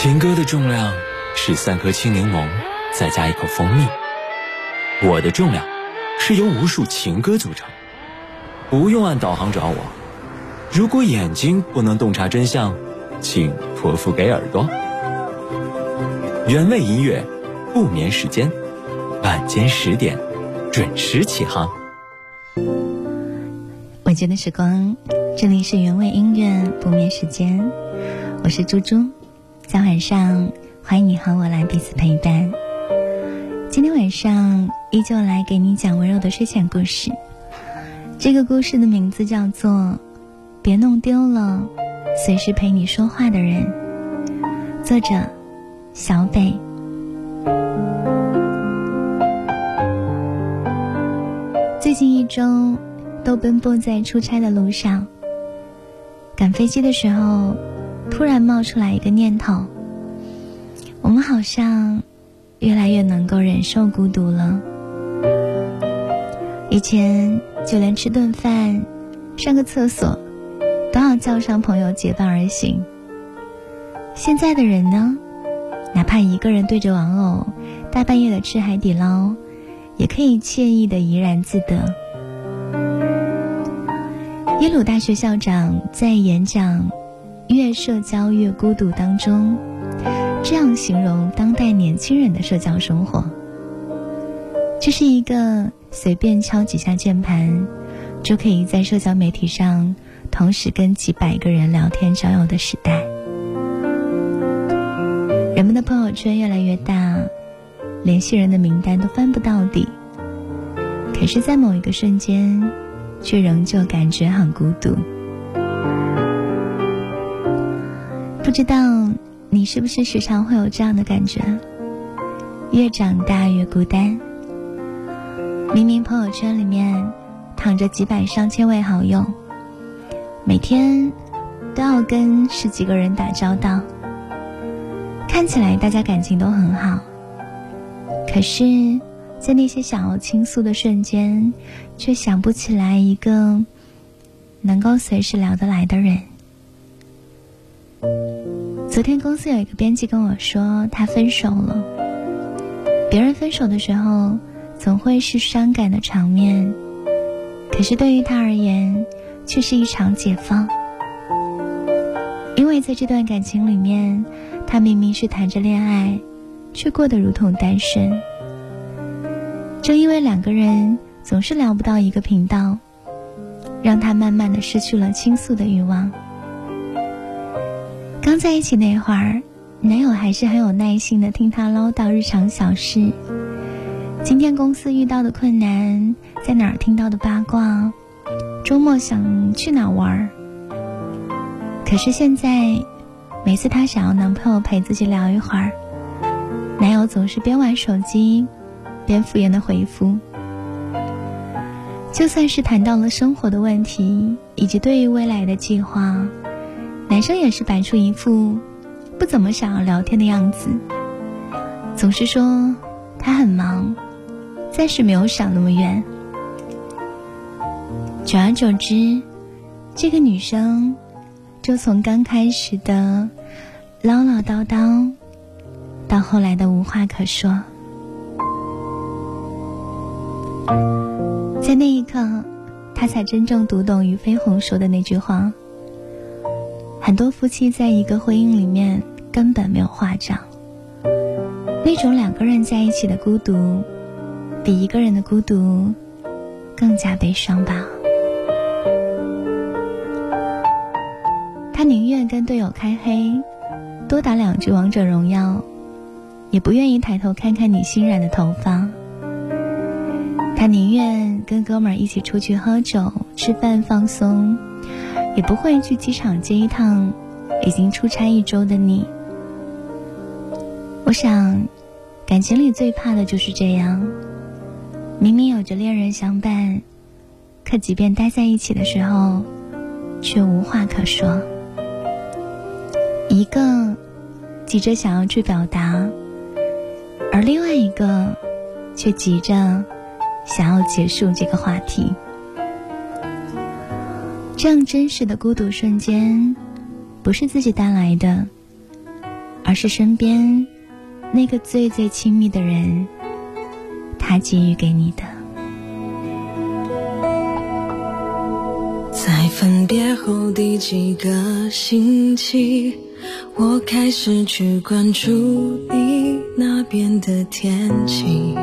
情歌的重量是三颗青柠檬，再加一口蜂蜜。我的重量是由无数情歌组成。不用按导航找我。如果眼睛不能洞察真相，请托付给耳朵。原味音乐，不眠时间，晚间十点准时起航。晚间的时光，这里是原味音乐不眠时间，我是猪猪，在晚上欢迎你和我来彼此陪伴。今天晚上依旧来给你讲温柔的睡前故事。这个故事的名字叫做《别弄丢了随时陪你说话的人》，作者小北。最近一周都奔波在出差的路上，赶飞机的时候，突然冒出来一个念头：我们好像越来越能够忍受孤独了。以前。就连吃顿饭、上个厕所，都要叫上朋友结伴而行。现在的人呢，哪怕一个人对着玩偶，大半夜的吃海底捞，也可以惬意的怡然自得。耶鲁大学校长在演讲“越社交越孤独”当中，这样形容当代年轻人的社交生活：这是一个。随便敲几下键盘，就可以在社交媒体上同时跟几百个人聊天交友的时代。人们的朋友圈越来越大，联系人的名单都翻不到底。可是，在某一个瞬间，却仍旧感觉很孤独。不知道你是不是时常会有这样的感觉？越长大越孤单。明明朋友圈里面躺着几百上千位好友，每天都要跟十几个人打交道，看起来大家感情都很好，可是，在那些想要倾诉的瞬间，却想不起来一个能够随时聊得来的人。昨天公司有一个编辑跟我说，他分手了。别人分手的时候。总会是伤感的场面，可是对于他而言，却是一场解放。因为在这段感情里面，他明明是谈着恋爱，却过得如同单身。正因为两个人总是聊不到一个频道，让他慢慢的失去了倾诉的欲望。刚在一起那会儿，男友还是很有耐心的听她唠叨日常小事。今天公司遇到的困难，在哪儿听到的八卦，周末想去哪儿玩儿。可是现在，每次她想要男朋友陪自己聊一会儿，男友总是边玩手机，边敷衍的回复。就算是谈到了生活的问题以及对于未来的计划，男生也是摆出一副不怎么想要聊天的样子，总是说他很忙。暂时没有想那么远。久而久之，这个女生就从刚开始的唠唠叨叨，到后来的无话可说。在那一刻，她才真正读懂俞飞鸿说的那句话：很多夫妻在一个婚姻里面根本没有话讲，那种两个人在一起的孤独。比一个人的孤独更加悲伤吧。他宁愿跟队友开黑，多打两局王者荣耀，也不愿意抬头看看你新染的头发。他宁愿跟哥们儿一起出去喝酒、吃饭、放松，也不会去机场接一趟已经出差一周的你。我想，感情里最怕的就是这样。明明有着恋人相伴，可即便待在一起的时候，却无话可说。一个急着想要去表达，而另外一个却急着想要结束这个话题。这样真实的孤独瞬间，不是自己带来的，而是身边那个最最亲密的人，他给予给你的。在分别后第几个星期，我开始去关注你那边的天气。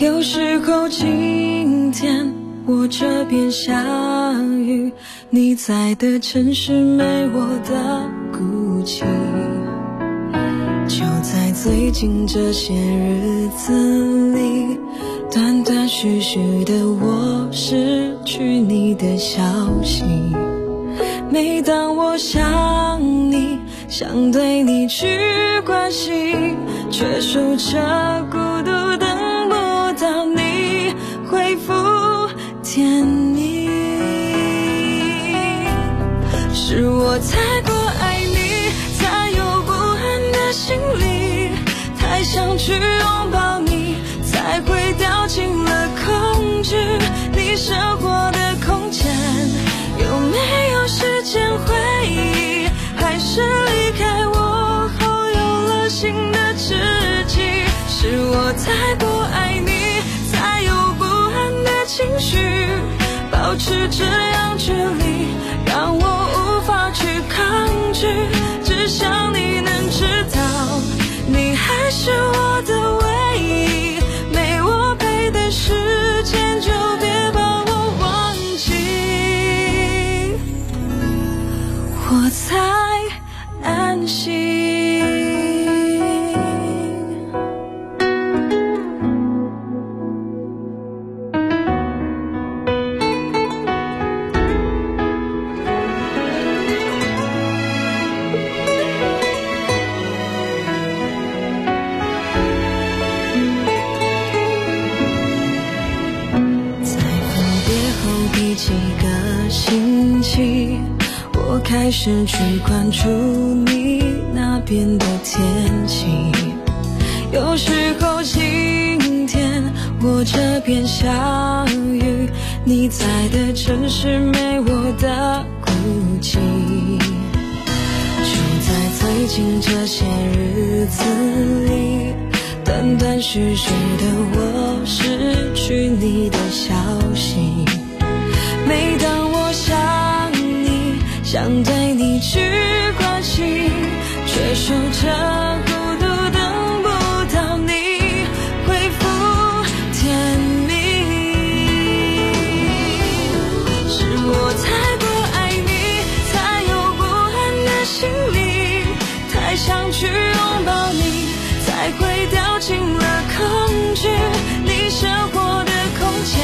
有时候晴天，我这边下雨，你在的城市没我的孤寂。就在最近这些日子里。断断续续的，我失去你的消息。每当我想你，想对你去关心，却守着孤甜蜜。是我太过爱你，才有不安的心理，太想去拥抱你。才会掉进了恐惧你生活的空间，有没有时间回忆？还是离开我后有了新的知己？是我太过爱你，才有不安的情绪，保持这样距离，让我我开始去关注你那边的天气，有时候晴天，我这边下雨，你在的城市没我的孤寂。就在最近这些日子里，断断续续的我失去你的消息，想对你去关心，却守着孤独，等不到你回复甜蜜。是我太过爱你，才有不安的心理，太想去拥抱你，才会掉进了恐惧。你生活的空间，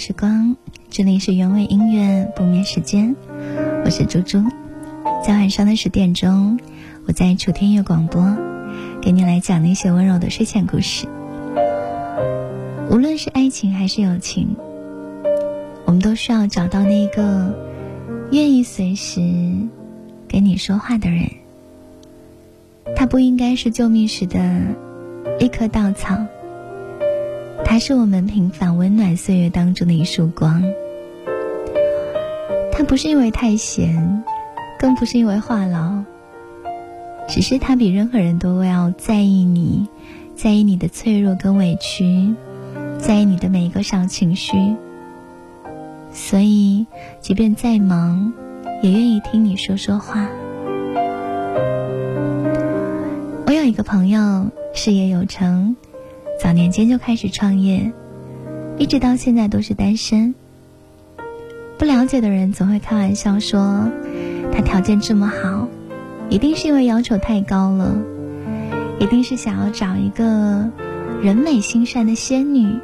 时光，这里是原味音乐不眠时间，我是猪猪。在晚上的十点钟，我在楚天悦广播，给你来讲那些温柔的睡前故事。无论是爱情还是友情，我们都需要找到那个愿意随时跟你说话的人。他不应该是救命时的一棵稻草。它是我们平凡温暖岁月当中的一束光。它不是因为太闲，更不是因为话痨，只是他比任何人都要在意你，在意你的脆弱跟委屈，在意你的每一个小情绪，所以即便再忙，也愿意听你说说话。我有一个朋友，事业有成，早年间就开始创业，一直到现在都是单身。不了解的人总会开玩笑说，他条件这么好，一定是因为要求太高了，一定是想要找一个人美心善的仙女，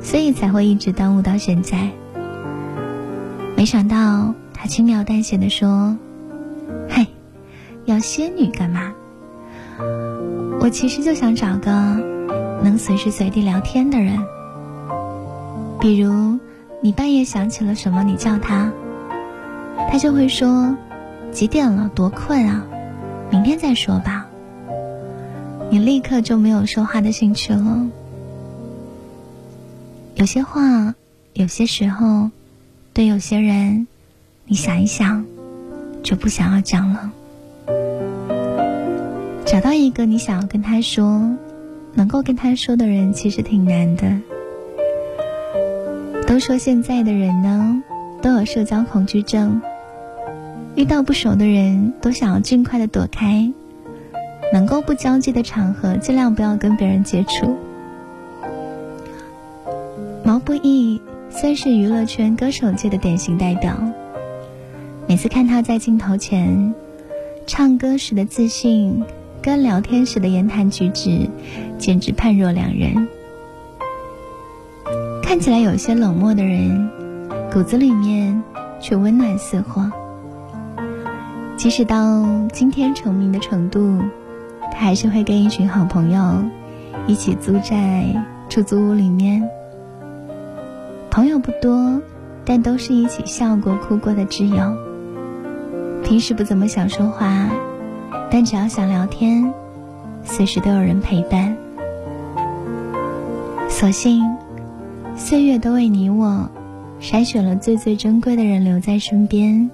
所以才会一直耽误到现在。没想到他轻描淡写的说：“嘿，要仙女干嘛？我其实就想找个能随时随地聊天的人，比如。”你半夜想起了什么？你叫他，他就会说：“几点了？多困啊！明天再说吧。”你立刻就没有说话的兴趣了。有些话，有些时候，对有些人，你想一想，就不想要讲了。找到一个你想要跟他说，能够跟他说的人，其实挺难的。都说现在的人呢，都有社交恐惧症。遇到不熟的人，都想要尽快的躲开，能够不交际的场合，尽量不要跟别人接触。毛不易算是娱乐圈歌手界的典型代表。每次看他在镜头前唱歌时的自信，跟聊天时的言谈举止，简直判若两人。看起来有些冷漠的人，骨子里面却温暖似火。即使到今天成名的程度，他还是会跟一群好朋友一起租在出租屋里面。朋友不多，但都是一起笑过、哭过的挚友。平时不怎么想说话，但只要想聊天，随时都有人陪伴。所幸。岁月都为你我筛选了最最珍贵的人留在身边，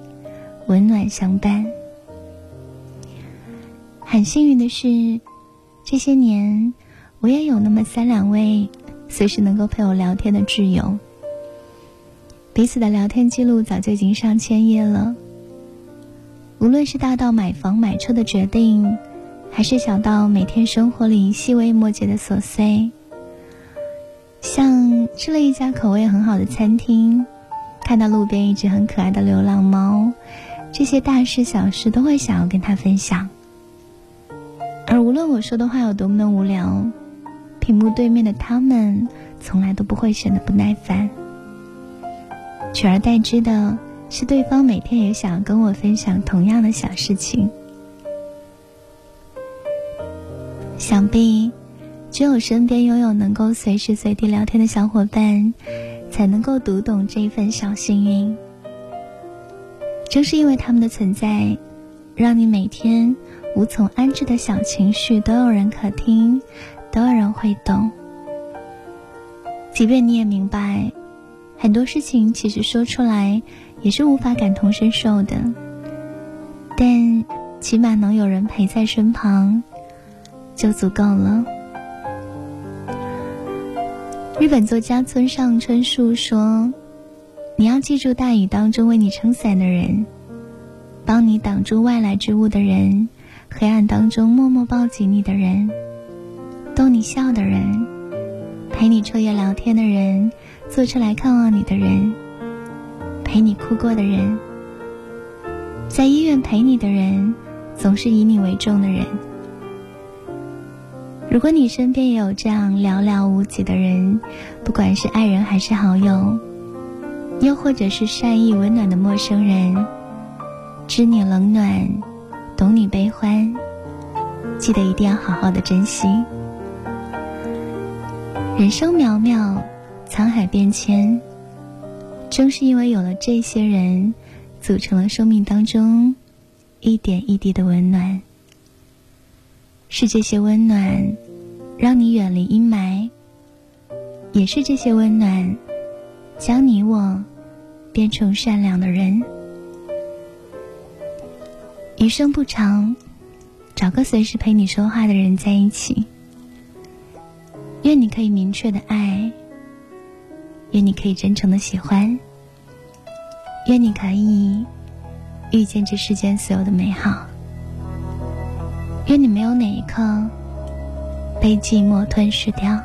温暖相伴。很幸运的是，这些年我也有那么三两位随时能够陪我聊天的挚友。彼此的聊天记录早就已经上千页了。无论是大到买房买车的决定，还是想到每天生活里细微末节的琐碎。像吃了一家口味很好的餐厅，看到路边一只很可爱的流浪猫，这些大事小事都会想要跟他分享。而无论我说的话有多么的无聊，屏幕对面的他们从来都不会显得不耐烦，取而代之的是对方每天也想要跟我分享同样的小事情。想必。只有身边拥有能够随时随地聊天的小伙伴，才能够读懂这一份小幸运。正是因为他们的存在，让你每天无从安置的小情绪都有人可听，都有人会懂。即便你也明白，很多事情其实说出来也是无法感同身受的，但起码能有人陪在身旁，就足够了。日本作家村上春树说：“你要记住大雨当中为你撑伞的人，帮你挡住外来之物的人，黑暗当中默默抱紧你的人，逗你笑的人，陪你彻夜聊天的人，坐车来看望你的人，陪你哭过的人，在医院陪你的人，总是以你为重的人。”如果你身边也有这样寥寥无几的人，不管是爱人还是好友，又或者是善意温暖的陌生人，知你冷暖，懂你悲欢，记得一定要好好的珍惜。人生渺渺，沧海变迁，正是因为有了这些人，组成了生命当中一点一滴的温暖，是这些温暖。让你远离阴霾，也是这些温暖，将你我变成善良的人。余生不长，找个随时陪你说话的人在一起。愿你可以明确的爱，愿你可以真诚的喜欢，愿你可以遇见这世间所有的美好，愿你没有哪一刻被寂寞吞噬掉。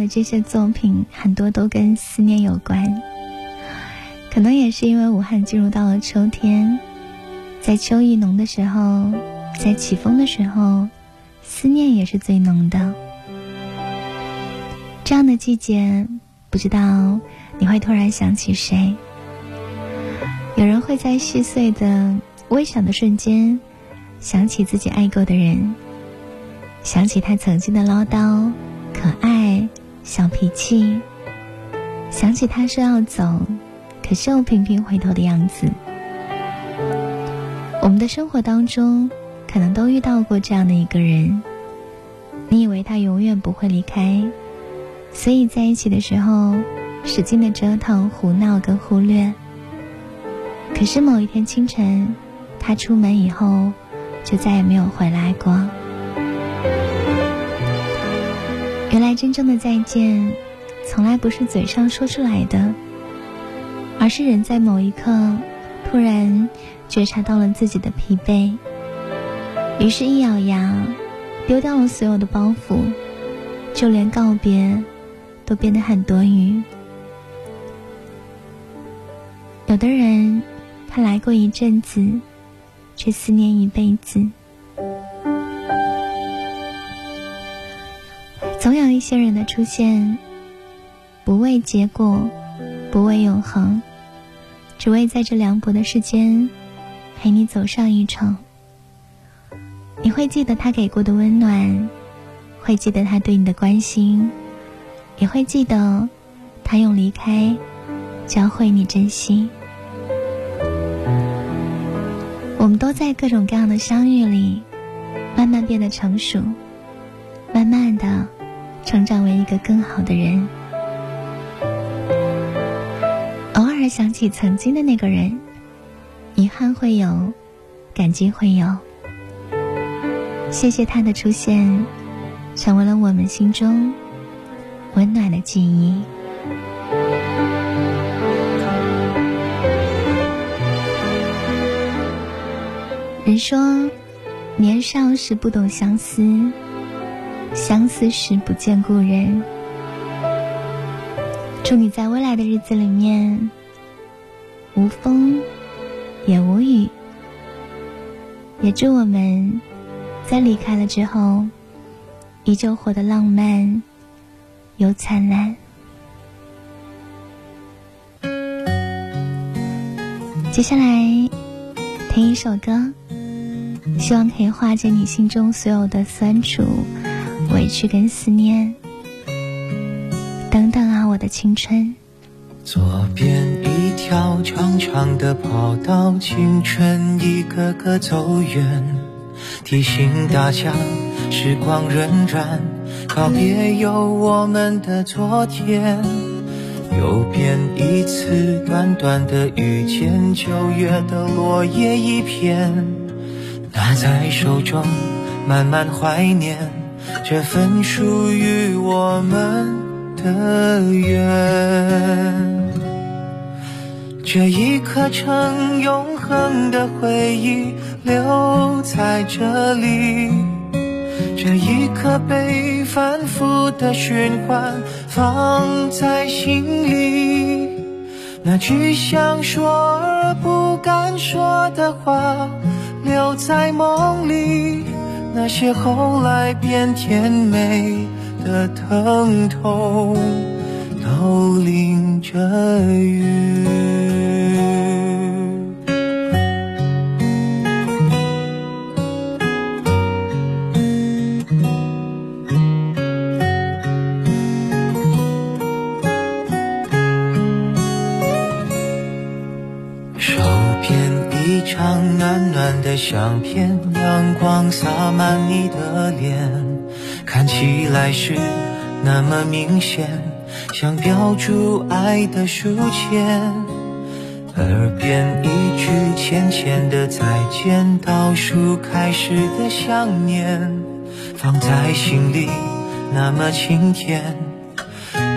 的这些作品，很多都跟思念有关。可能也是因为武汉进入到了秋天，在秋意浓的时候，在起风的时候，思念也是最浓的。这样的季节，不知道你会突然想起谁？有人会在细碎的、微小的瞬间，想起自己爱过的人。想起他曾经的唠叨、可爱、小脾气，想起他说要走，可是又频频回头的样子。我们的生活当中，可能都遇到过这样的一个人，你以为他永远不会离开，所以在一起的时候，使劲的折腾、胡闹跟忽略。可是某一天清晨，他出门以后，就再也没有回来过。来真正的再见，从来不是嘴上说出来的，而是人在某一刻，突然觉察到了自己的疲惫，于是，一咬牙，丢掉了所有的包袱，就连告别，都变得很多余。有的人。他来过一阵子，却思念一辈子。总有一些人的出现，不为结果，不为永恒，只为在这凉薄的世间陪你走上一程。你会记得他给过的温暖，会记得他对你的关心，也会记得他用离开教会你珍惜。我们都在各种各样的相遇里，慢慢变得成熟，慢慢的成长为一个更好的人。偶尔想起曾经的那个人，遗憾会有，感激会有。谢谢他的出现，成为了我们心中温暖的记忆。人说，年少时不懂相思，相思时不见故人。祝你在未来的日子里面，无风也无雨。也祝我们在离开了之后，依旧活得浪漫又灿烂。接下来听一首歌。希望可以化解你心中所有的酸楚、委屈跟思念。等等啊，我的青春。左边一条长长的跑道，青春一个个走远，提醒大家时光荏苒，告别有我们的昨天。右边一次短短的遇见，九月的落叶一片。拿在手中，慢慢怀念这份属于我们的缘。这一刻，成永恒的回忆留在这里；这一刻，被反复的循环放在心里。那句想说而不敢说的话。留在梦里，那些后来变甜美的疼痛，都淋着雨。洒满你的脸，看起来是那么明显，像标注爱的书签。耳边一句浅浅的再见，倒数开始的想念，放在心里那么清甜，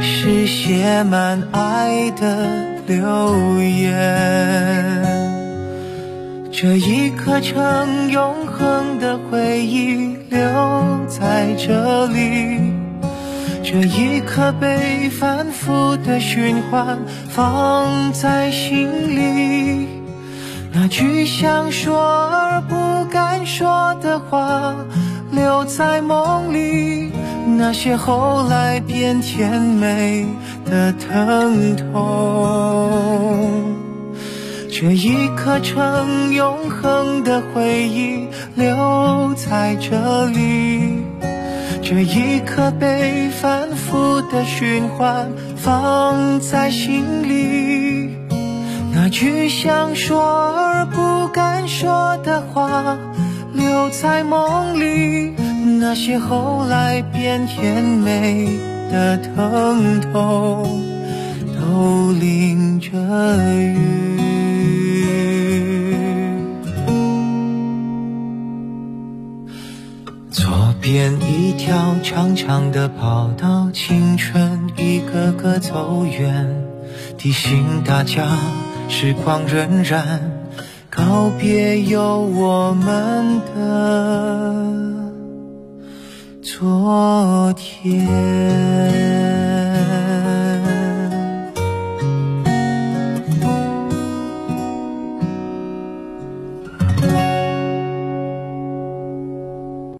是写满爱的留言。这一刻，成永恒的回忆留在这里；这一刻，被反复的循环放在心里。那句想说而不敢说的话留在梦里，那些后来变甜美的疼痛。这一刻，成永恒的回忆留在这里；这一刻，被反复的循环放在心里。那句想说而不敢说的话留在梦里，那些后来变甜美的疼痛都淋着雨。变一条长长的跑道，青春一个个走远，提醒大家时光荏苒，告别有我们的昨天。